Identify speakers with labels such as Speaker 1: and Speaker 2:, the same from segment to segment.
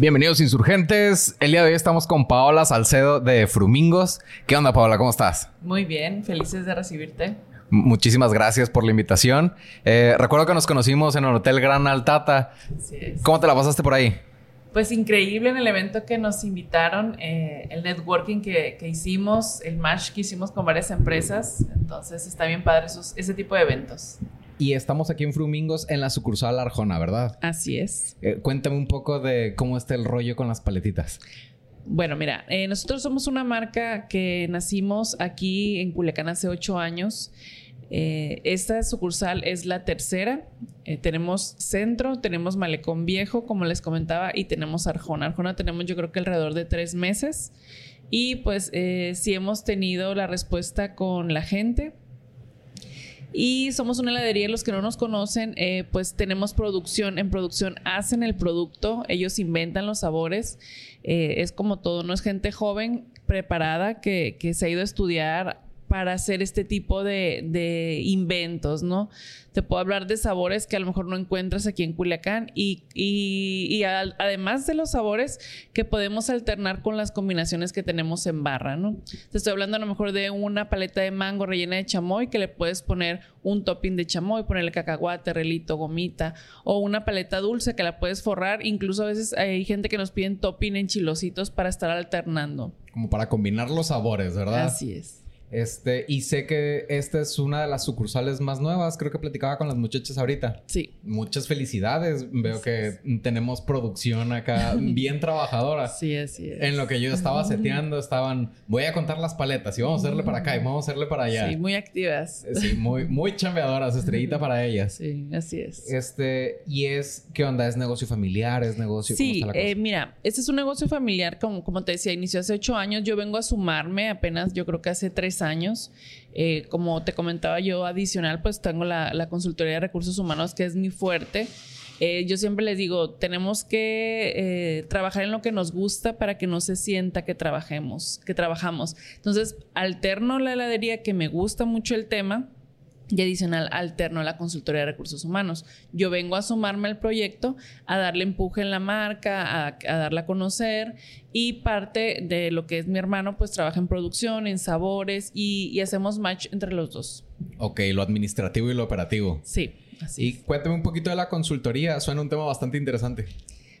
Speaker 1: Bienvenidos insurgentes. El día de hoy estamos con Paola Salcedo de Frumingos. ¿Qué onda Paola? ¿Cómo estás?
Speaker 2: Muy bien, felices de recibirte.
Speaker 1: Muchísimas gracias por la invitación. Eh, recuerdo que nos conocimos en el Hotel Gran Altata. ¿Cómo te la pasaste por ahí?
Speaker 2: Pues increíble en el evento que nos invitaron, eh, el networking que, hicimos, el match que hicimos con varias empresas. Entonces está bien padre ese tipo de eventos.
Speaker 1: Y estamos aquí en Frumingos en la sucursal Arjona, ¿verdad?
Speaker 2: Así es.
Speaker 1: Eh, cuéntame un poco de cómo está el rollo con las paletitas.
Speaker 2: Bueno, mira, eh, nosotros somos una marca que nacimos aquí en Culiacán hace ocho años. Eh, esta sucursal es la tercera. tenemos centro, tenemos malecón viejo, como les comentaba, y tenemos Arjona. Arjona tenemos yo creo que alrededor de tres meses. Y pues sí hemos tenido la respuesta con la gente. Y somos una heladería, los que no nos conocen, eh, pues tenemos producción. En producción hacen el producto, ellos inventan los sabores. Eh, es como todo, no es gente joven, preparada, que, que se ha ido a estudiar para hacer este tipo de, de, inventos, ¿no? Te puedo hablar de sabores que a lo mejor no encuentras aquí en Culiacán y, y, además de los sabores que podemos alternar con las combinaciones que tenemos en barra, ¿no? Te estoy hablando a lo mejor de una paleta de mango rellena de chamoy que le puedes poner un topping de chamoy, ponerle cacahuate, relito, gomita o una paleta dulce que la puedes forrar. Incluso a veces hay gente que nos piden topping en chilositos para estar alternando.
Speaker 1: Como para combinar los sabores, ¿verdad?
Speaker 2: Así es.
Speaker 1: Este, y sé que esta es una de las sucursales más nuevas. Creo que platicaba con las muchachas ahorita.
Speaker 2: Sí.
Speaker 1: Muchas felicidades. Veo que tenemos producción acá bien trabajadora.
Speaker 2: Sí, así es.
Speaker 1: En lo que yo estaba seteando, estaban, voy a contar las paletas y vamos a hacerle para acá y vamos a hacerle para allá.
Speaker 2: Sí, muy activas.
Speaker 1: Eh, sí, muy, muy chambeadoras, estrellita para ellas.
Speaker 2: Sí, así es.
Speaker 1: Este, y es, ¿qué onda? ¿Es negocio familiar? ¿Es negocio?
Speaker 2: Sí, eh, mira, este es un negocio familiar, como, como te decía, inició hace ocho años. Yo vengo a sumarme apenas, yo creo que hace tres años. Eh, como te comentaba yo, adicional, pues tengo la, consultoría de recursos humanos, que es mi fuerte. Eh, yo siempre les digo, tenemos que eh, trabajar en lo que nos gusta para que no se sienta que trabajemos, que trabajamos. Entonces, alterno la heladería, que me gusta mucho el tema, y adicional alterno a la consultoría de recursos humanos. Yo vengo a sumarme al proyecto, a darle empuje en la marca, a, darla a conocer y parte de lo que es mi hermano pues trabaja en producción, en sabores y, hacemos match entre los dos.
Speaker 1: Ok, lo administrativo y lo operativo.
Speaker 2: Sí,
Speaker 1: así. Y cuéntame un poquito de la consultoría, suena un tema bastante interesante.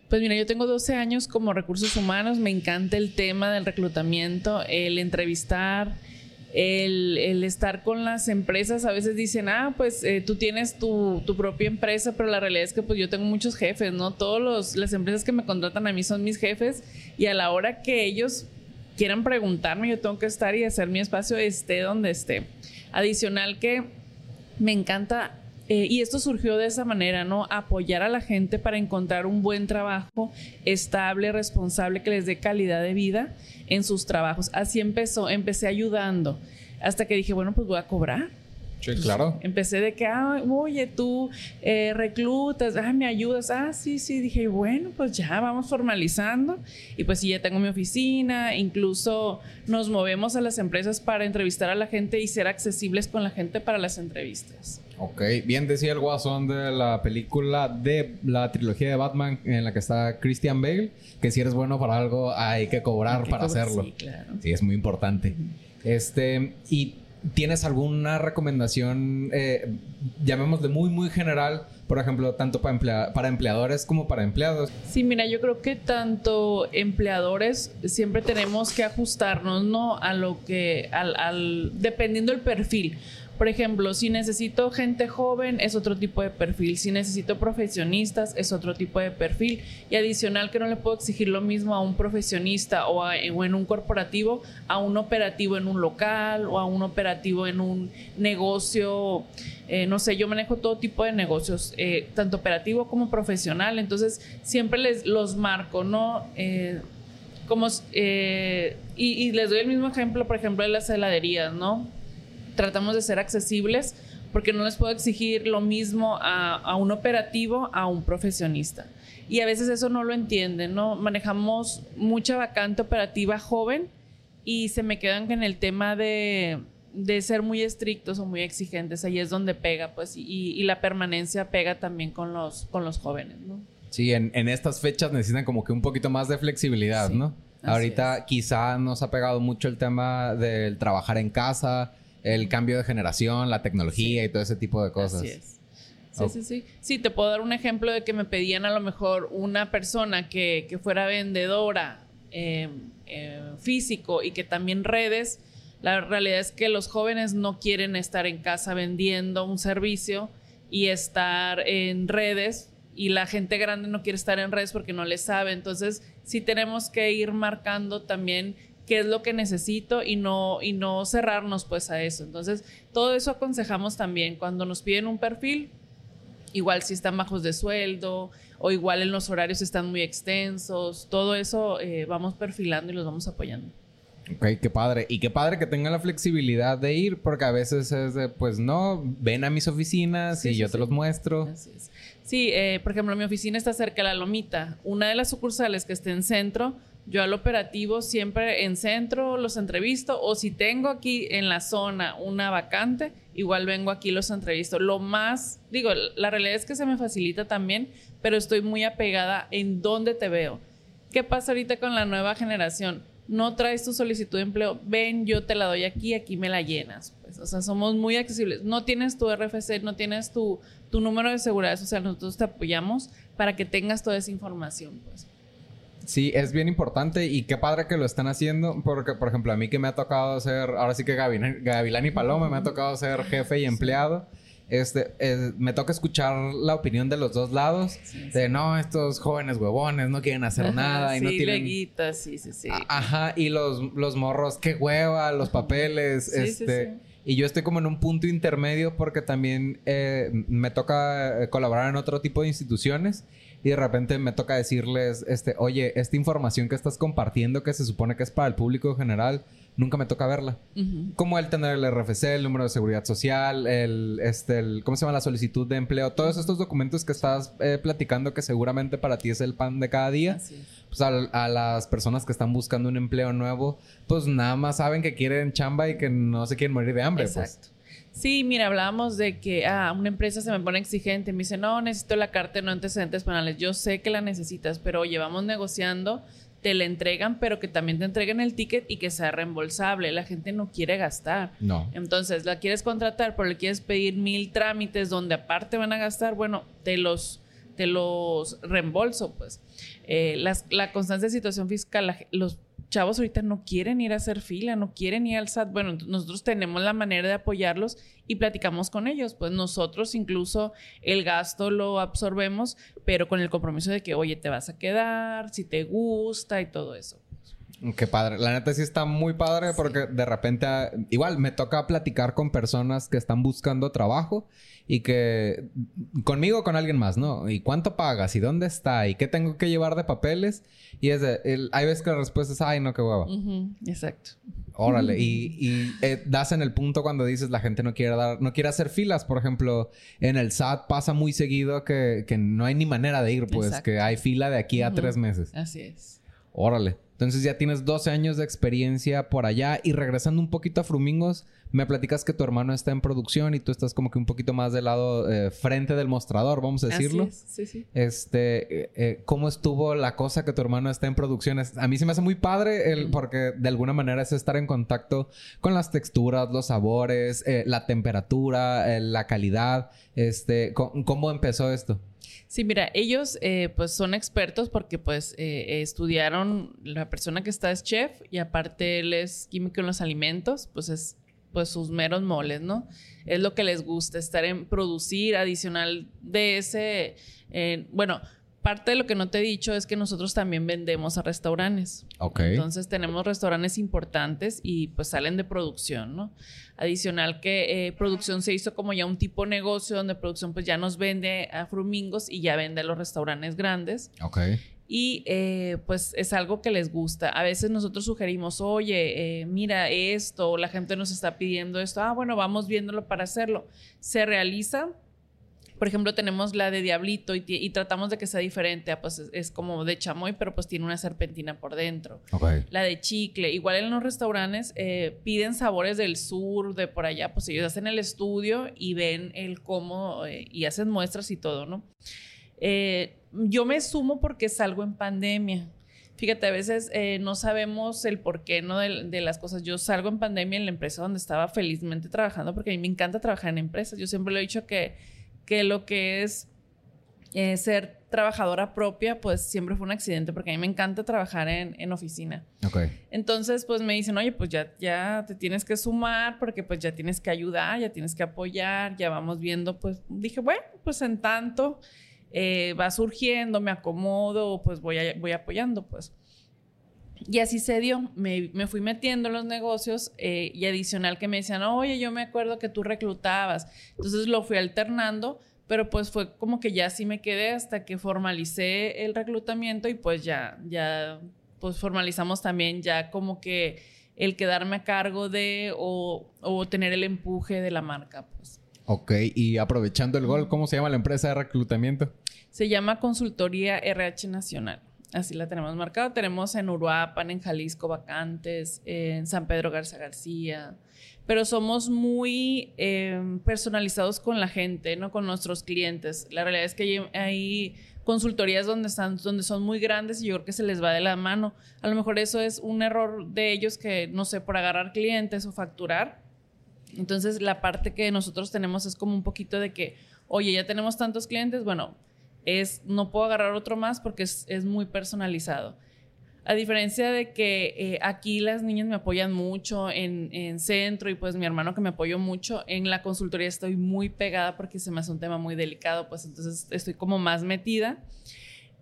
Speaker 2: Pues mira, yo tengo 12 años como recursos humanos, me encanta el tema del reclutamiento, el entrevistar, el, estar con las empresas, a veces dicen, ah, pues eh, tú tienes tu, propia empresa, pero la realidad es que pues yo tengo muchos jefes, ¿no? Todas las empresas que me contratan a mí son mis jefes y a la hora que ellos quieran preguntarme, yo tengo que estar y hacer mi espacio esté donde esté. Adicional que me encanta eh, y esto surgió de esa manera, ¿no? Apoyar a la gente para encontrar un buen trabajo estable, responsable, que les dé calidad de vida en sus trabajos. Así empezó, empecé ayudando, hasta que dije, bueno, pues voy a cobrar.
Speaker 1: Sí, claro.
Speaker 2: Empecé de que, ah, oye, tú eh, reclutas, ah, me ayudas, ah, sí, sí, dije, bueno, pues ya vamos formalizando y pues sí, ya tengo mi oficina, incluso nos movemos a las empresas para entrevistar a la gente y ser accesibles con la gente para las entrevistas.
Speaker 1: Ok, bien decía el guasón de la película de la trilogía de Batman en la que está Christian Bale, que si eres bueno para algo hay que cobrar para hacerlo.
Speaker 2: Sí, claro.
Speaker 1: Sí, es muy importante. Este, y ¿Tienes alguna recomendación, eh, llamémosle muy, muy general, por ejemplo, tanto para, para empleadores como para empleados?
Speaker 2: Sí, mira, yo creo que tanto empleadores siempre tenemos que ajustarnos, ¿no? A lo que, al, al dependiendo del perfil. Por ejemplo, si necesito gente joven, es otro tipo de perfil. Si necesito profesionistas, es otro tipo de perfil. Y adicional que no le puedo exigir lo mismo a un profesionista o, en un corporativo, a un operativo en un local o a un operativo en un negocio. Eh, no sé, yo manejo todo tipo de negocios, eh, tanto operativo como profesional. Entonces, siempre les los marco, ¿no? Eh, como, y, y les doy el mismo ejemplo, por ejemplo, de las heladerías, ¿no? Tratamos de ser accesibles porque no les puedo exigir lo mismo a, un operativo a un profesionista. Y a veces eso no lo entienden, ¿no? Manejamos mucha vacante operativa joven y se me quedan en el tema de, ser muy estrictos o muy exigentes. Ahí es donde pega, pues, y, la permanencia pega también con los, con los jóvenes, ¿no?
Speaker 1: Sí, en, estas fechas necesitan como que un poquito más de flexibilidad, ¿no? Ahorita quizá nos ha pegado mucho el tema del trabajar en casa, el cambio de generación, la tecnología y todo ese tipo de cosas. Así es.
Speaker 2: Sí, sí, sí. Sí, te puedo dar un ejemplo de que me pedían a lo mejor una persona que, que fuera vendedora eh, eh, físico y que también redes. La realidad es que los jóvenes no quieren estar en casa vendiendo un servicio y estar en redes y la gente grande no quiere estar en redes porque no le sabe. Entonces, sí tenemos que ir marcando también qué es lo que necesito y no, y no cerrarnos pues a eso. Entonces, todo eso aconsejamos también. Cuando nos piden un perfil, igual si están bajos de sueldo o igual en los horarios están muy extensos, todo eso eh, vamos perfilando y los vamos apoyando.
Speaker 1: Ok, qué padre. Y qué padre que tengan la flexibilidad de ir, porque a veces es de, pues no, ven a mis oficinas y yo te los muestro.
Speaker 2: Sí, eh, por ejemplo, mi oficina está cerca de la Lomita. Una de las sucursales que esté en centro, yo al operativo siempre en centro los entrevisto o si tengo aquí en la zona una vacante, igual vengo aquí los entrevisto. Lo más, digo, la realidad es que se me facilita también, pero estoy muy apegada en dónde te veo. ¿Qué pasa ahorita con la nueva generación? No traes tu solicitud de empleo, ven, yo te la doy aquí, aquí me la llenas. Pues, o sea, somos muy accesibles. No tienes tu RFC, no tienes tu, tu número de seguridad social, nosotros te apoyamos para que tengas toda esa información, pues.
Speaker 1: Sí, es bien importante y qué padre que lo están haciendo, porque, por ejemplo, a mí que me ha tocado ser, ahora sí que Gavilán, y Paloma, me ha tocado ser jefe y empleado. Este, me toca escuchar la opinión de los dos lados. de no, estos jóvenes huevones no quieren hacer nada y no tienen.
Speaker 2: sí, sí, sí.
Speaker 1: Ajá, y los, los morros, qué hueva, los papeles. este. Y yo estoy como en un punto intermedio porque también eh, me toca eh, colaborar en otro tipo de instituciones y de repente me toca decirles, este, oye, esta información que estás compartiendo que se supone que es para el público general, nunca me toca verla. Como el tener el RFC, el número de seguridad social, el, este, el, ¿cómo se llama? La solicitud de empleo, todos estos documentos que estás eh, platicando que seguramente para ti es el pan de cada día. Pues a, las personas que están buscando un empleo nuevo, pues nada más saben que quieren chamba y que no se quieren morir de hambre. Pues.
Speaker 2: Sí, mira, hablábamos de que ah, una empresa se me pone exigente, me dice, no, necesito la carta de no antecedentes penales. Yo sé que la necesitas, pero llevamos negociando, te la entregan, pero que también te entreguen el ticket y que sea reembolsable. La gente no quiere gastar.
Speaker 1: No.
Speaker 2: Entonces, la quieres contratar, pero le quieres pedir mil trámites donde aparte van a gastar, bueno, te los, te los reembolso, pues. Eh, la constante situación fiscal, los chavos ahorita no quieren ir a hacer fila, no quieren ir al SAT. Bueno, nosotros tenemos la manera de apoyarlos y platicamos con ellos. Pues nosotros incluso el gasto lo absorbemos, pero con el compromiso de que, oye, te vas a quedar, si te gusta y todo eso.
Speaker 1: Qué padre. La neta sí está muy padre porque de repente, ah, igual me toca platicar con personas que están buscando trabajo y que conmigo o con alguien más, ¿no? ¿Y cuánto pagas? ¿Y dónde está? ¿Y qué tengo que llevar de papeles? Y es de, el, hay veces que la respuesta es, ay, no, qué hueva.
Speaker 2: Exacto.
Speaker 1: Órale. y, y eh, das en el punto cuando dices la gente no quiere dar, no quiere hacer filas. Por ejemplo, en el SAT pasa muy seguido que, que no hay ni manera de ir, pues, que hay fila de aquí a tres meses.
Speaker 2: Así es.
Speaker 1: Órale. Entonces ya tienes 12 años de experiencia por allá y regresando un poquito a Frumingos, me platicas que tu hermano está en producción y tú estás como que un poquito más del lado eh, frente del mostrador, vamos a decirlo.
Speaker 2: Así Sí, sí.
Speaker 1: Este, eh, eh, ¿cómo estuvo la cosa que tu hermano está en producción? a mí se me hace muy padre el, porque de alguna manera es estar en contacto con las texturas, los sabores, la temperatura, la calidad. Este, ¿cómo empezó esto?
Speaker 2: Sí, mira, ellos eh, pues son expertos porque pues eh, estudiaron, la persona que está es chef y aparte él es químico en los alimentos, pues es pues sus meros moles, ¿no? Es lo que les gusta, estar en producir adicional de ese, eh, bueno, parte de lo que no te he dicho es que nosotros también vendemos a restaurantes.
Speaker 1: Ok.
Speaker 2: Entonces tenemos restaurantes importantes y pues salen de producción, ¿no? Adicional que eh, producción se hizo como ya un tipo de negocio donde producción pues ya nos vende a Frumingos y ya vende a los restaurantes grandes.
Speaker 1: Ok.
Speaker 2: Y eh, pues es algo que les gusta. A veces nosotros sugerimos, oye, eh, mira esto, la gente nos está pidiendo esto, ah, bueno, vamos viéndolo para hacerlo. Se realiza por ejemplo, tenemos la de Diablito y, tratamos de que sea diferente. Pues es, como de chamoy, pero pues tiene una serpentina por dentro. La de chicle. Igual en los restaurantes eh, piden sabores del sur, de por allá. Pues ellos hacen el estudio y ven el cómo eh, y hacen muestras y todo, ¿no? Eh, yo me sumo porque salgo en pandemia. Fíjate, a veces eh, no sabemos el porqué ¿no? De, las cosas. Yo salgo en pandemia en la empresa donde estaba felizmente trabajando porque a mí me encanta trabajar en empresas. Yo siempre le he dicho que, que lo que es eh, ser trabajadora propia, pues siempre fue un accidente porque a mí me encanta trabajar en, en oficina.
Speaker 1: Ok.
Speaker 2: Entonces, pues me dicen, oye, pues ya, ya te tienes que sumar porque pues ya tienes que ayudar, ya tienes que apoyar, ya vamos viendo, pues dije, bueno, pues en tanto eh, va surgiendo, me acomodo, pues voy, voy apoyando, pues. Y así se dio, me, me fui metiendo en los negocios eh, y adicional que me decían, oye, yo me acuerdo que tú reclutabas. Entonces lo fui alternando, pero pues fue como que ya así me quedé hasta que formalicé el reclutamiento y pues ya, ya, pues formalizamos también ya como que el quedarme a cargo de o, o tener el empuje de la marca, pues.
Speaker 1: Ok, y aprovechando el gol, ¿cómo se llama la empresa de reclutamiento?
Speaker 2: Se llama Consultoría RH Nacional. Así la tenemos marcada. Tenemos en Uruapan, en Jalisco, vacantes, en San Pedro Garza García. Pero somos muy em, personalizados con la gente, ¿no? Con nuestros clientes. La realidad es que hay, consultorías donde, están, donde son muy grandes y yo creo que se les va de la mano. A lo mejor eso es un error de ellos que, no sé, por agarrar clientes o facturar, entonces, la parte que nosotros tenemos es como un poquito de que, oye, ya tenemos tantos clientes, bueno, es, no puedo agarrar otro más porque es, muy personalizado. A diferencia de que eh, aquí las niñas me apoyan mucho en, en, centro y pues mi hermano que me apoyó mucho, en la consultoría estoy muy pegada porque se me hace un tema muy delicado, pues entonces estoy como más metida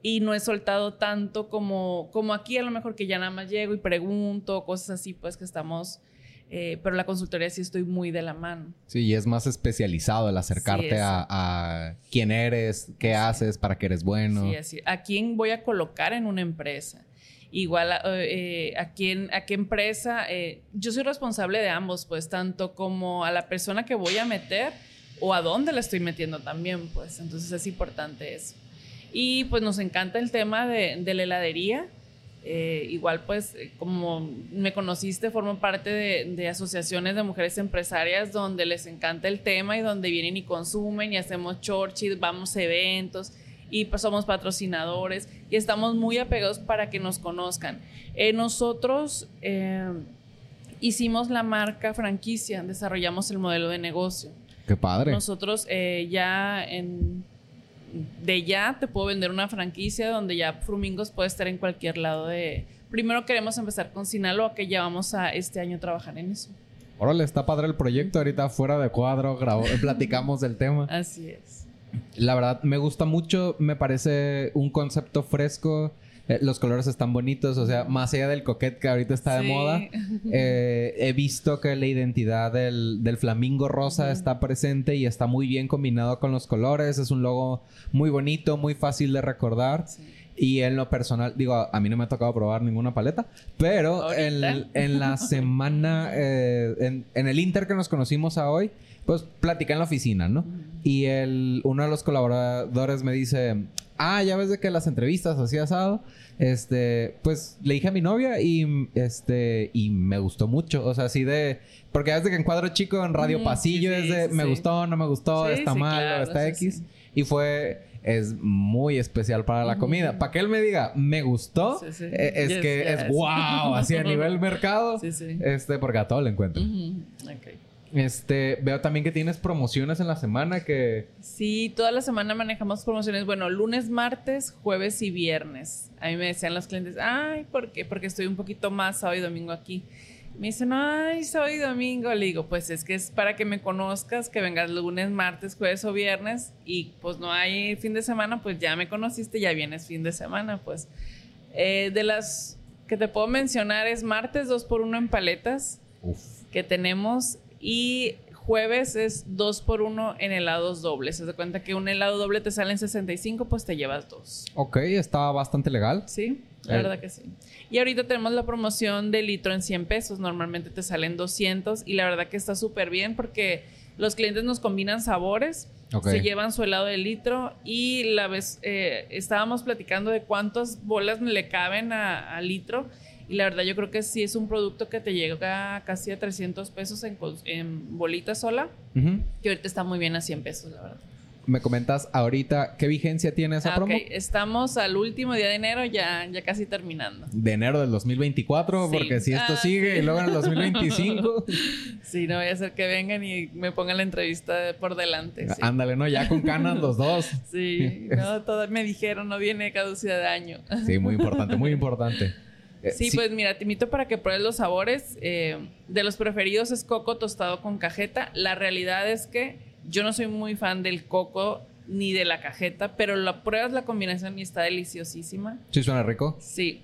Speaker 2: y no he soltado tanto como, como aquí a lo mejor que ya nada más llego y pregunto, cosas así, pues que estamos eh, pero la consultoría sí estoy muy de la mano.
Speaker 1: Sí, y es más especializado el acercarte a, quién eres, qué haces, para qué eres bueno.
Speaker 2: Sí, así. ¿A quién voy a colocar en una empresa? Igual, eh, a, quién, a qué empresa. Eh, yo soy responsable de ambos, pues, tanto como a la persona que voy a meter o a dónde la estoy metiendo también, pues. Entonces es importante eso. Y pues nos encanta el tema de, de la heladería. Eh, igual, pues, eh, como me conociste, formo parte de, asociaciones de mujeres empresarias donde les encanta el tema y donde vienen y consumen y hacemos chorchis, vamos a eventos y pues somos patrocinadores y estamos muy apegados para que nos conozcan. Eh, nosotros hicimos la marca franquicia, desarrollamos el modelo de negocio.
Speaker 1: Qué padre.
Speaker 2: Nosotros ya en de ya te puedo vender una franquicia donde ya Frumingos puede estar en cualquier lado de... Primero queremos empezar con Sinaloa, que ya vamos a este año trabajar en eso.
Speaker 1: Órale, está padre el proyecto. Ahorita fuera de cuadro platicamos del tema.
Speaker 2: Así es.
Speaker 1: La verdad, me gusta mucho. Me parece un concepto fresco. Eh, los colores están bonitos, o sea, más allá del coquete que ahorita está de moda, eh, he visto que la identidad del, flamingo rosa está presente y está muy bien combinado con los colores. Es un logo muy bonito, muy fácil de recordar. Y en lo personal, digo, a mí no me ha tocado probar ninguna paleta, pero en, la semana, eh, en, el Inter que nos conocimos a hoy, pues platicé en la oficina, ¿no? Y el, uno de los colaboradores me dice, ah, ya ves de que las entrevistas así asado, este, pues le dije a mi novia y este, y me gustó mucho, o sea, así de, porque ya ves de que en cuadro chico, en Radio Pasillo, es de, me gustó, no me gustó, está mal, está X, y fue, es muy especial para la comida. Para que él me diga, me gustó, eh, es que es wow, así a nivel mercado, este, porque a todo le encuentro. Este, veo también que tienes promociones en la semana que...
Speaker 2: Sí, toda la semana manejamos promociones. Bueno, lunes, martes, jueves y viernes. A mí me decían los clientes, ay, ¿por qué? Porque estoy un poquito más sábado y domingo aquí. Me dicen, ay, sábado y domingo. Le digo, pues es que es para que me conozcas, que vengas lunes, martes, jueves o viernes. Y pues no hay fin de semana, pues ya me conociste, ya vienes fin de semana. Pues eh, de las que te puedo mencionar es martes 2 por 1 en paletas. Que tenemos y jueves es 2 por 1 en helados dobles. Se da cuenta que un helado doble te sale en 65, pues te llevas dos.
Speaker 1: Ok, está bastante legal.
Speaker 2: Sí, la verdad que sí. Y ahorita tenemos la promoción de litro en 100 pesos. Normalmente te salen 200 y la verdad que está súper bien porque los clientes nos combinan sabores. Se llevan su helado de litro y la vez eh, estábamos platicando de cuántas bolas le caben a, a litro y la verdad yo creo que sí es un producto que te llega casi a 300 pesos en, en bolita sola, que ahorita está muy bien a 100 pesos, la verdad.
Speaker 1: Me comentas ahorita, ¿qué vigencia tiene esa ah, promo?
Speaker 2: Estamos al último día de enero, ya, ya casi terminando.
Speaker 1: De enero del 2024, porque si esto ah, sigue y luego en el 2025.
Speaker 2: sí, no voy a hacer que vengan y me pongan la entrevista por delante.
Speaker 1: Ándale, ¿no? Ya con canas los dos.
Speaker 2: sí, no, me dijeron, no viene caducidad de año.
Speaker 1: sí, muy importante, muy importante.
Speaker 2: Eh, sí, pues mira, te invito para que pruebes los sabores. Eh, de los preferidos es coco tostado con cajeta. La realidad es que yo no soy muy fan del coco ni de la cajeta, pero la pruebas la combinación y está deliciosísima.
Speaker 1: ¿Sí suena rico?
Speaker 2: Sí.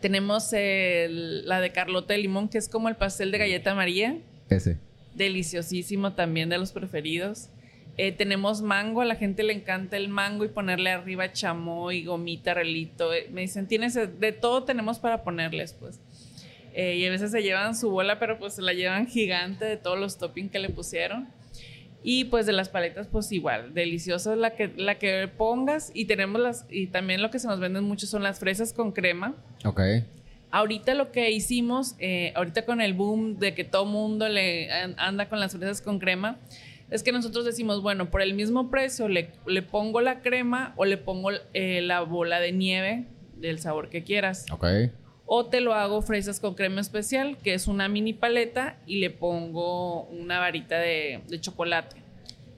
Speaker 2: Tenemos la de Carlota de limón, que es como el pastel de galleta María.
Speaker 1: Ese.
Speaker 2: Deliciosísimo también de los preferidos. Eh, tenemos mango, a la gente le encanta el mango y ponerle arriba chamoy, gomita, relito. Eh, me dicen, tienes de todo tenemos para ponerles, pues. Eh, y a veces se llevan su bola, pero pues se la llevan gigante de todos los toppings que le pusieron. Y pues de las paletas, pues igual, deliciosa la que, la que pongas. Y tenemos las, y también lo que se nos venden mucho son las fresas con crema.
Speaker 1: Ok.
Speaker 2: Ahorita lo que hicimos, ahorita con el boom de que todo mundo le anda con las fresas con crema, es que nosotros decimos, bueno, por el mismo precio le, le pongo la crema o le pongo eh, la bola de nieve del sabor que quieras.
Speaker 1: Ok.
Speaker 2: O te lo hago fresas con crema especial, que es una mini paleta, y le pongo una varita de, chocolate.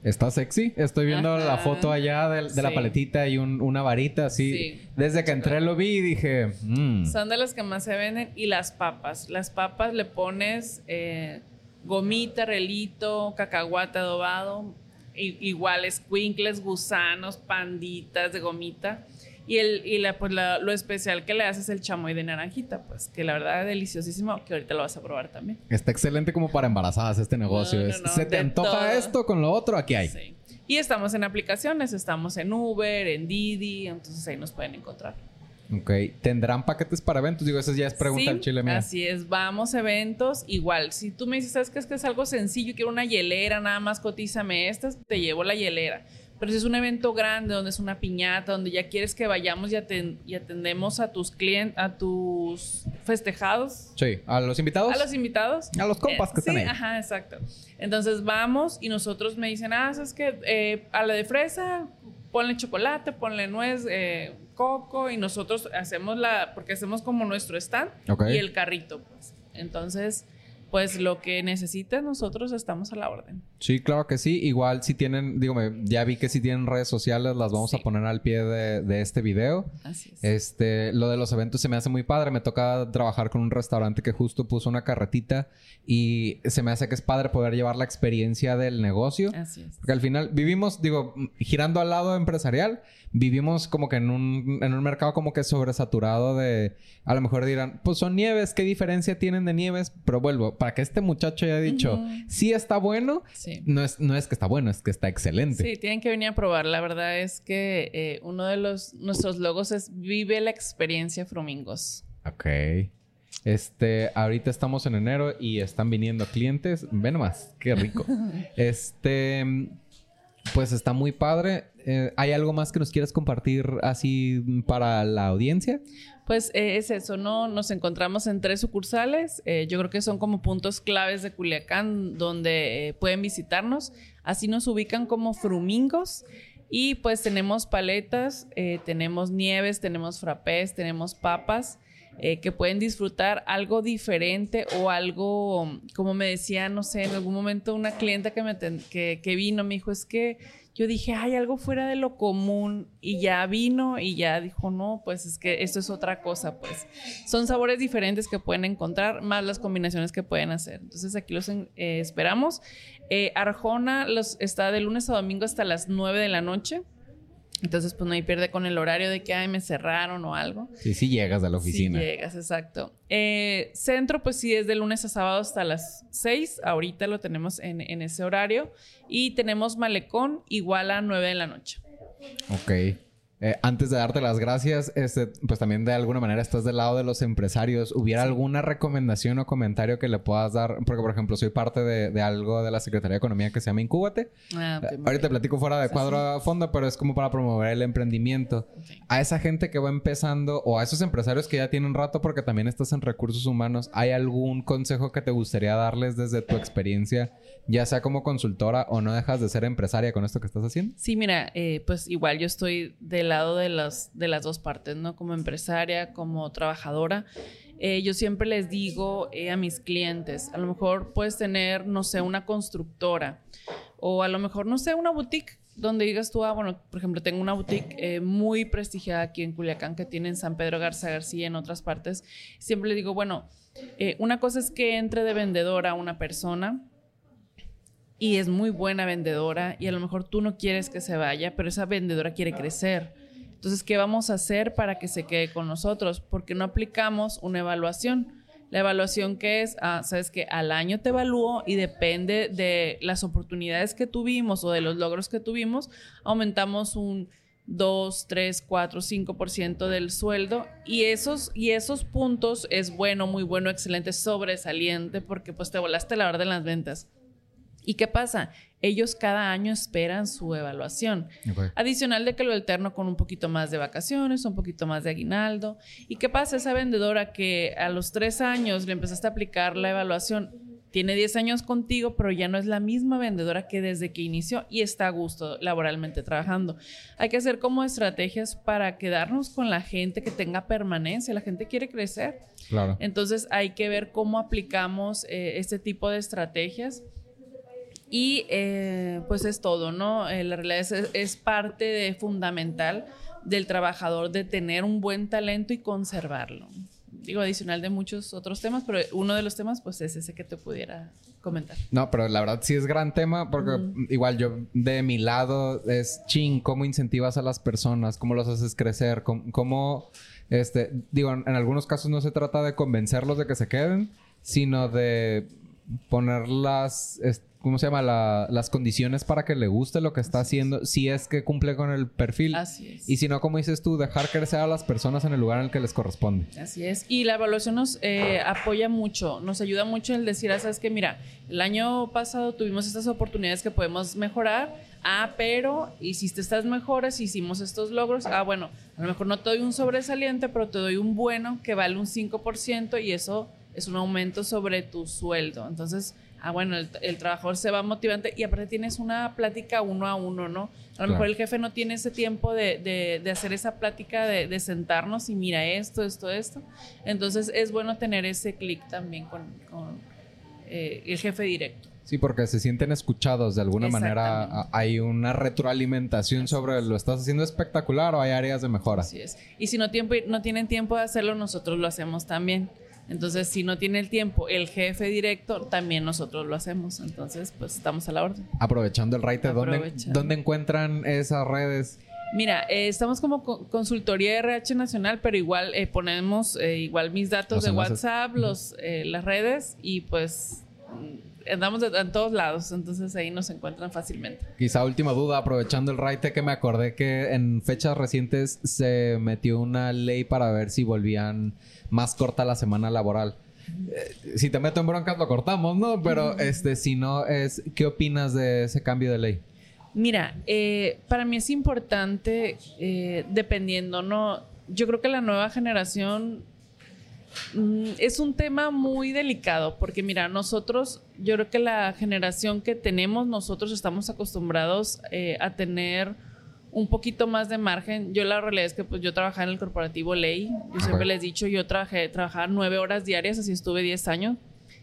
Speaker 1: Está sexy. Estoy viendo la foto allá de, la paletita y una varita así. Sí. Desde que entré lo vi y dije. Mm".
Speaker 2: Son de las que más se venden. Y las papas. Las papas le pones eh, gomita, relito, cacahuate adobado, igual escuincles, gusanos, panditas de gomita. Y, el, y la, pues lo especial que le haces es el chamoy de naranjita, pues que la verdad es deliciosísimo, que ahorita lo vas a probar también.
Speaker 1: Está excelente como para embarazadas este negocio. Se te antoja esto con lo otro, aquí hay.
Speaker 2: Y estamos en aplicaciones, estamos en Uber, en Didi, entonces ahí nos pueden encontrar.
Speaker 1: Ok. ¿Tendrán paquetes para eventos? Digo, esa ya es pregunta del chile mía.
Speaker 2: Así es, vamos a eventos. Igual, si tú me dices, ¿sabes qué? Es que es algo sencillo, quiero una hielera, nada más cotízame estas, te llevo la hielera. Pero si es un evento grande, donde es una piñata, donde ya quieres que vayamos y, atendemos a tus clientes, a tus festejados.
Speaker 1: Sí, a los invitados.
Speaker 2: A los invitados.
Speaker 1: A los compas que
Speaker 2: están
Speaker 1: ahí.
Speaker 2: Ajá, exacto. Entonces vamos y nosotros me dicen, ah, ¿sabes qué? Eh, a la de fresa, ponle chocolate, ponle nuez, eh, coco y nosotros hacemos la, porque hacemos como nuestro stand y el carrito, pues. Entonces, pues lo que necesiten nosotros estamos a la orden.
Speaker 1: Sí, claro que sí. Igual si tienen, digo, ya vi que si tienen redes sociales las vamos a poner al pie de, este video.
Speaker 2: Así es.
Speaker 1: Este, lo de los eventos se me hace muy padre. Me toca trabajar con un restaurante que justo puso una carretita y se me hace que es padre poder llevar la experiencia del negocio.
Speaker 2: Así es.
Speaker 1: Porque al final vivimos, digo, girando al lado empresarial, vivimos como que en un, en un mercado como que sobresaturado de, a lo mejor dirán, pues son nieves, ¿qué diferencia tienen de nieves? Pero vuelvo, para que este muchacho haya dicho, sí está bueno, No, es, no es que está bueno, es que está excelente.
Speaker 2: Sí, tienen que venir a probar. La verdad es que eh, uno de los, nuestros logos es Vive la experiencia Frumingos.
Speaker 1: Ok. Este, ahorita estamos en enero y están viniendo clientes. Ven más, qué rico. este, pues está muy padre. Eh, ¿Hay algo más que nos quieras compartir así para la audiencia?
Speaker 2: Pues eh, es eso, ¿no? Nos encontramos en tres sucursales. Eh, yo creo que son como puntos claves de Culiacán donde pueden visitarnos. Así nos ubican como frumingos. Y pues tenemos paletas, tenemos nieves, tenemos frappés, tenemos papas. que pueden disfrutar algo diferente o algo, como me decía, no sé, en algún momento una clienta que, me que, que vino me dijo, es que yo dije, hay algo fuera de lo común y ya vino y ya dijo, no, pues es que esto es otra cosa, pues son sabores diferentes que pueden encontrar, más las combinaciones que pueden hacer. Entonces aquí los eh, esperamos. Eh, Arjona los, está de lunes a domingo hasta las 9 de la noche. Entonces, pues no hay pierde con el horario de que ay, me cerraron o algo.
Speaker 1: Sí, sí llegas a la oficina.
Speaker 2: Sí llegas, exacto. Eh, centro, pues sí, es de lunes a sábado hasta las 6. Ahorita lo tenemos en, ese horario. Y tenemos malecón igual a 9 de la noche.
Speaker 1: Ok. Eh, antes de darte las gracias, este, pues también de alguna manera estás del lado de los empresarios. ¿Hubiera alguna recomendación o comentario que le puedas dar? Porque, por ejemplo, soy parte de, algo de la Secretaría de Economía que se llama Incúbate. Ah, eh, ahorita te platico fuera de cuadro a fondo, pero es como para promover el emprendimiento. A esa gente que va empezando o a esos empresarios que ya tienen rato, porque también estás en recursos humanos, ¿hay algún consejo que te gustaría darles desde tu experiencia, ya sea como consultora o no dejas de ser empresaria con esto que estás haciendo?
Speaker 2: Sí, mira, eh, pues igual yo estoy del lado de las, de las dos partes, ¿no? Como empresaria, como trabajadora. Eh, yo siempre les digo eh, a mis clientes, a lo mejor puedes tener, no sé, una constructora o a lo mejor, no sé, una boutique donde digas tú, ah, bueno, por ejemplo, tengo una boutique eh, muy prestigiada aquí en Culiacán que tiene en San Pedro Garza García, en otras partes. Siempre le digo, bueno, una cosa es que entre de vendedora una persona y es muy buena vendedora y a lo mejor tú no quieres que se vaya, pero esa vendedora quiere crecer. Entonces, ¿qué vamos a hacer para que se quede con nosotros? Porque no aplicamos una evaluación. La evaluación que es, ah, sabes que al año te evalúo y depende de las oportunidades que tuvimos o de los logros que tuvimos, aumentamos un 2, 3, 4, 5% del sueldo y esos, y esos puntos es bueno, muy bueno, excelente, sobresaliente porque pues te volaste la hora de las ventas. ¿Y qué pasa? Ellos cada año esperan su evaluación. Adicional de que lo alterno con un poquito más de vacaciones, un poquito más de aguinaldo. ¿Y qué pasa? Esa vendedora que a los tres años le empezaste a aplicar la evaluación, tiene 10 años contigo, pero ya no es la misma vendedora que desde que inició y está a gusto laboralmente trabajando. Hay que hacer como estrategias para quedarnos con la gente que tenga permanencia. La gente quiere crecer. Claro. Entonces hay que ver cómo aplicamos eh, este tipo de estrategias y eh, pues es todo, ¿no? Eh, la realidad es, es parte de, fundamental del trabajador de tener un buen talento y conservarlo. Digo, adicional de muchos otros temas, pero uno de los temas pues es ese que te pudiera comentar.
Speaker 1: No, pero la verdad sí es gran tema porque igual yo de mi lado es ching, cómo incentivas a las personas, cómo los haces crecer, cómo, este, digo, en algunos casos no se trata de convencerlos de que se queden, sino de ponerlas, ¿cómo se llama? las condiciones para que le guste lo que está haciendo, si es que cumple con el perfil. Así es. Y si no, como dices tú, dejar crecer a las personas en el lugar en el que les corresponde.
Speaker 2: Así es. Y la evaluación nos eh, apoya mucho, nos ayuda mucho en decir, ah, sabes que mira, el año pasado tuvimos estas oportunidades que podemos mejorar. Ah, pero hiciste estas mejoras, hicimos estos logros. Ah, bueno, a lo mejor no te doy un sobresaliente, pero te doy un bueno que vale un 5% y eso es un aumento sobre tu sueldo. Entonces, ah, bueno, el, trabajador se va motivante y aparte tienes una plática uno a uno, ¿no? A lo mejor el jefe no tiene ese tiempo de, hacer esa plática, de, sentarnos y mira esto, esto, esto. Entonces, es bueno tener ese clic también con, eh, el jefe directo.
Speaker 1: Sí, porque se sienten escuchados de alguna manera. Hay una retroalimentación sobre lo estás haciendo espectacular o hay áreas de mejora.
Speaker 2: Así es. Y si no, tiempo, no tienen tiempo de hacerlo, nosotros lo hacemos también. Entonces, si no tiene el tiempo el jefe directo, también nosotros lo hacemos. Entonces, pues estamos a la orden.
Speaker 1: Aprovechando el raite, ¿dónde, ¿dónde encuentran esas redes?
Speaker 2: Mira, eh, estamos como consultoría RH nacional, pero igual eh, ponemos eh, igual mis datos de WhatsApp, los, las redes y pues andamos en todos lados, entonces ahí nos encuentran fácilmente.
Speaker 1: Quizá última duda, aprovechando el raite que me acordé que en fechas recientes se metió una ley para ver si volvían más corta la semana laboral. Eh, si te meto en broncas lo cortamos, ¿no? Pero este, si no es, ¿qué opinas de ese cambio de ley?
Speaker 2: Mira, eh, para mí es importante, eh, dependiendo, ¿no? Yo creo que la nueva generación es un tema muy delicado, porque mira, nosotros, yo creo que la generación que tenemos, nosotros estamos acostumbrados a tener un poquito más de margen. Yo la realidad es que pues yo trabajaba en el corporativo ley. Yo siempre les he dicho, yo trabajé, trabajaba nueve horas diarias, así estuve diez años.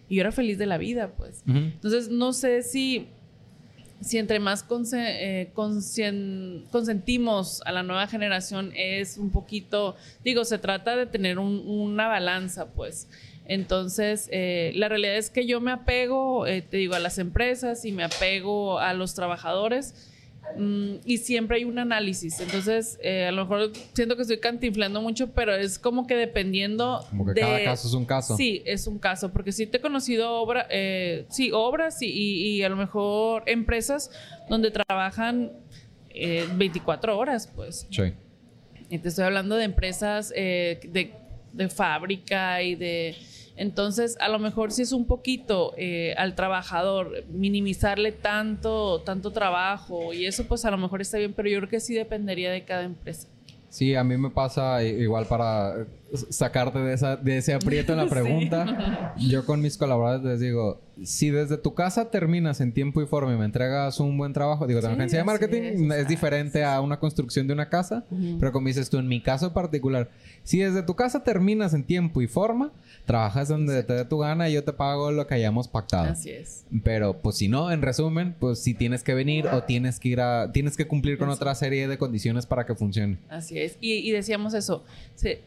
Speaker 2: Y yo era feliz de la vida, pues. Entonces, no sé si, si entre más eh, consentimos a la nueva generación es un poquito, digo, se trata de tener una balanza, pues. Entonces, eh, la realidad es que yo me apego, eh, te digo, a las empresas y me apego a los trabajadores Mm, y siempre hay un análisis. Entonces, eh, a lo mejor siento que estoy cantinflando mucho, pero es como que dependiendo.
Speaker 1: Como que cada caso es un caso.
Speaker 2: Sí, es un caso. Porque sí te he conocido obra, eh, sí, obras y, y, a lo mejor empresas donde trabajan 24 eh, horas, pues. Sí. Y te estoy hablando de empresas eh, de, de fábrica y de entonces, a lo mejor si es un poquito eh, al trabajador minimizarle tanto, tanto trabajo y eso pues a lo mejor está bien, pero yo creo que sí dependería de cada empresa.
Speaker 1: Sí, a mí me pasa igual para sacarte de, esa, de ese aprieto en la pregunta. Yo con mis colaboradores les digo, si desde tu casa terminas en tiempo y forma y me entregas un buen trabajo, digo, de agencia de marketing es, diferente a una construcción de una casa, pero como dices tú, en mi caso particular, si desde tu casa terminas en tiempo y forma, trabajas donde te dé tu gana y yo te pago lo que hayamos pactado.
Speaker 2: Así es.
Speaker 1: Pero pues si no, en resumen, pues si tienes que venir o tienes que ir a, tienes que cumplir con otra serie de condiciones para que funcione.
Speaker 2: Así es. Y, decíamos eso,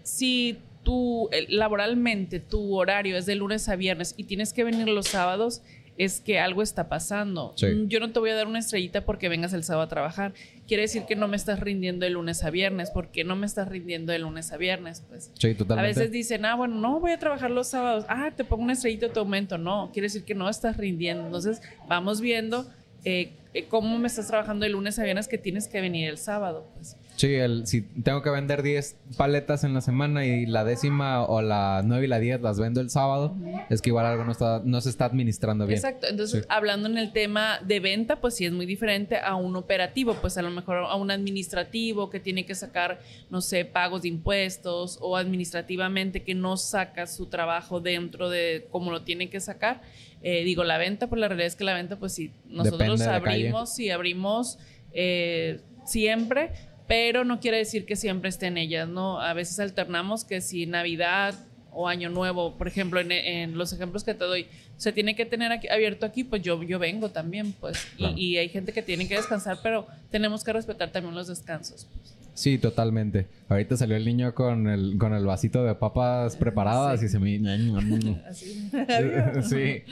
Speaker 2: si, tú laboralmente tu horario es de lunes a viernes y tienes que venir los sábados, es que algo está pasando. Mm, yo no te voy a dar una estrellita porque vengas el sábado a trabajar. Quiere decir que no me estás rindiendo de lunes a viernes. ¿Por qué no me estás rindiendo de lunes a viernes? Pues
Speaker 1: sí, totalmente.
Speaker 2: A veces dicen, ah, bueno, no voy a trabajar los sábados. Ah, te pongo una estrellita, te aumento. No, quiere decir que no estás rindiendo. Entonces, vamos viendo eh, eh, cómo me estás trabajando de lunes a viernes que tienes que venir el sábado. Pues.
Speaker 1: Sí, el, si tengo que vender 10 paletas en la semana y la décima o la 9 y la 10 las vendo el sábado, es que igual algo no, está, no se está administrando bien.
Speaker 2: Exacto. Entonces, hablando en el tema de venta, pues sí es muy diferente a un operativo, pues a lo mejor a un administrativo que tiene que sacar, no sé, pagos de impuestos o administrativamente que no saca su trabajo dentro de cómo lo tiene que sacar. Eh, digo, la venta, pues la realidad es que la venta, pues sí, nosotros abrimos y abrimos eh, siempre pero no quiere decir que siempre estén ellas, ¿no? A veces alternamos que si Navidad o Año Nuevo, por ejemplo, en, los ejemplos que te doy, se tiene que tener abierto aquí, pues yo, yo vengo también, pues. Y, y, hay gente que tiene que descansar, pero tenemos que respetar también los descansos. Pues.
Speaker 1: Sí, totalmente. Ahorita salió el niño con el, con el vasito de papas preparadas y se me... sí.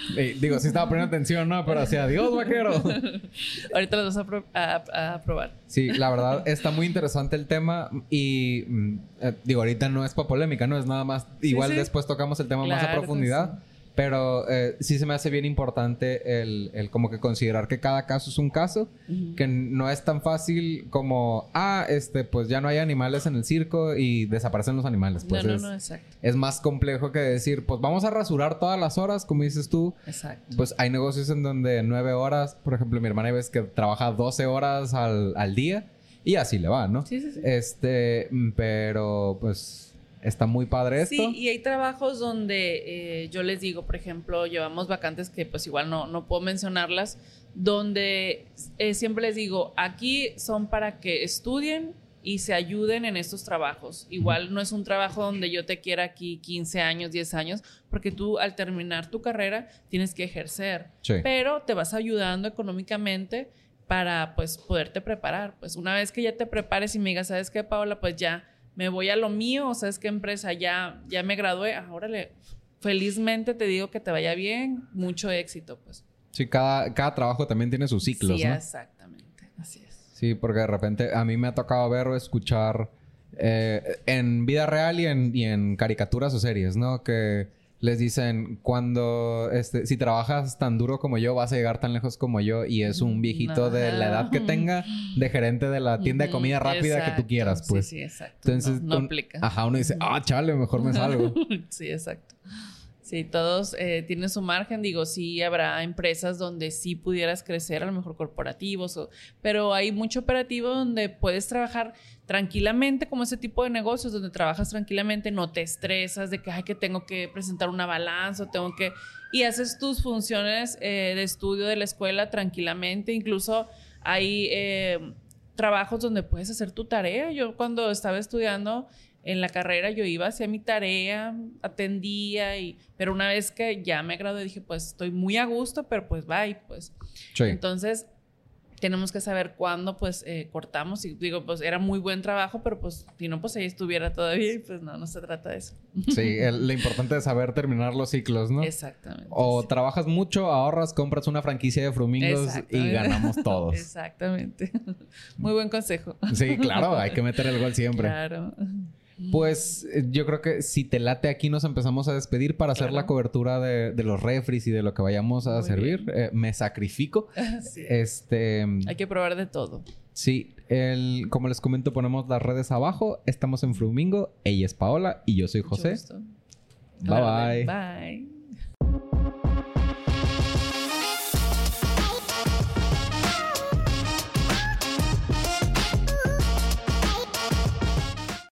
Speaker 1: Digo, sí estaba poniendo atención, ¿no? Pero así, adiós, vaquero.
Speaker 2: Ahorita los vas a, probar.
Speaker 1: Sí, la verdad está muy interesante el tema y mm, eh, digo, ahorita no es para polémica, ¿no? Es nada más... Igual después tocamos el tema más a profundidad. Pero eh, sí se me hace bien importante el, el, como que considerar que cada caso es un caso, que no es tan fácil como, ah, este, pues ya no hay animales en el circo y desaparecen los animales. Pues
Speaker 2: no,
Speaker 1: es,
Speaker 2: no, no, exacto.
Speaker 1: Es más complejo que decir, pues vamos a rasurar todas las horas, como dices tú.
Speaker 2: Exacto.
Speaker 1: Pues hay negocios en donde nueve horas, por ejemplo, mi hermana ves que trabaja 12 horas al, al día y así le va, ¿no?
Speaker 2: Sí, sí, sí.
Speaker 1: Este, pero pues Está muy padre esto.
Speaker 2: Sí, y hay trabajos donde eh, yo les digo, por ejemplo, llevamos vacantes que pues igual no, no puedo mencionarlas, donde eh, siempre les digo, aquí son para que estudien y se ayuden en estos trabajos. Igual no es un trabajo donde yo te quiera aquí 15 años, 10 años, porque tú al terminar tu carrera tienes que ejercer, pero te vas ayudando económicamente para pues poderte preparar. Pues una vez que ya te prepares y me digas, ¿sabes qué, Paola? Pues ya me voy a lo mío, o sea, es que empresa ya, ya me gradué, ahora le, felizmente te digo que te vaya bien, mucho éxito, pues.
Speaker 1: Sí, cada, cada trabajo también tiene sus ciclos,
Speaker 2: sí, exactamente, así es.
Speaker 1: Sí, porque de repente a mí me ha tocado ver o escuchar eh, en vida real y en, y en caricaturas o series, ¿no? Que les dicen cuando este si trabajas tan duro como yo vas a llegar tan lejos como yo y es un viejito de la edad que tenga de gerente de la tienda de comida rápida que tú quieras pues
Speaker 2: sí, sí exacto. Entonces no, aplica.
Speaker 1: ajá uno dice ah chale mejor me salgo
Speaker 2: sí exacto. Sí, todos eh, tienen su margen. Digo, sí habrá empresas donde sí pudieras crecer, a lo mejor corporativos, o, pero hay mucho operativo donde puedes trabajar tranquilamente, como ese tipo de negocios donde trabajas tranquilamente, no te estresas de que, ay, que tengo que presentar una balanza, o tengo que... Y haces tus funciones eh, de estudio de la escuela tranquilamente. Incluso hay eh, trabajos donde puedes hacer tu tarea. Yo cuando estaba estudiando en la carrera yo iba, hacía mi tarea, atendía, y, pero una vez que ya me gradué dije, pues estoy muy a gusto, pero pues bye, pues. Entonces, tenemos que saber cuándo pues eh, cortamos y digo, pues era muy buen trabajo, pero pues si no, pues ahí estuviera todavía y pues no, no se trata de eso.
Speaker 1: Sí, lo importante es saber terminar los ciclos, ¿no?
Speaker 2: Exactamente.
Speaker 1: O trabajas mucho, ahorras, compras una franquicia de frumingos y ganamos todos.
Speaker 2: Exactamente. Muy buen consejo.
Speaker 1: Sí, claro, hay que meter el gol siempre.
Speaker 2: Claro.
Speaker 1: Pues eh, yo creo que si te late aquí nos empezamos a despedir para hacer la cobertura de, los refris y de lo que vayamos a servir. Eh, me sacrifico. Este.
Speaker 2: Hay que probar de todo.
Speaker 1: Sí, el, como les comento, ponemos las redes abajo. Estamos en Flumingo. Ella es Paola y yo soy José.
Speaker 2: Bye bye. Bye.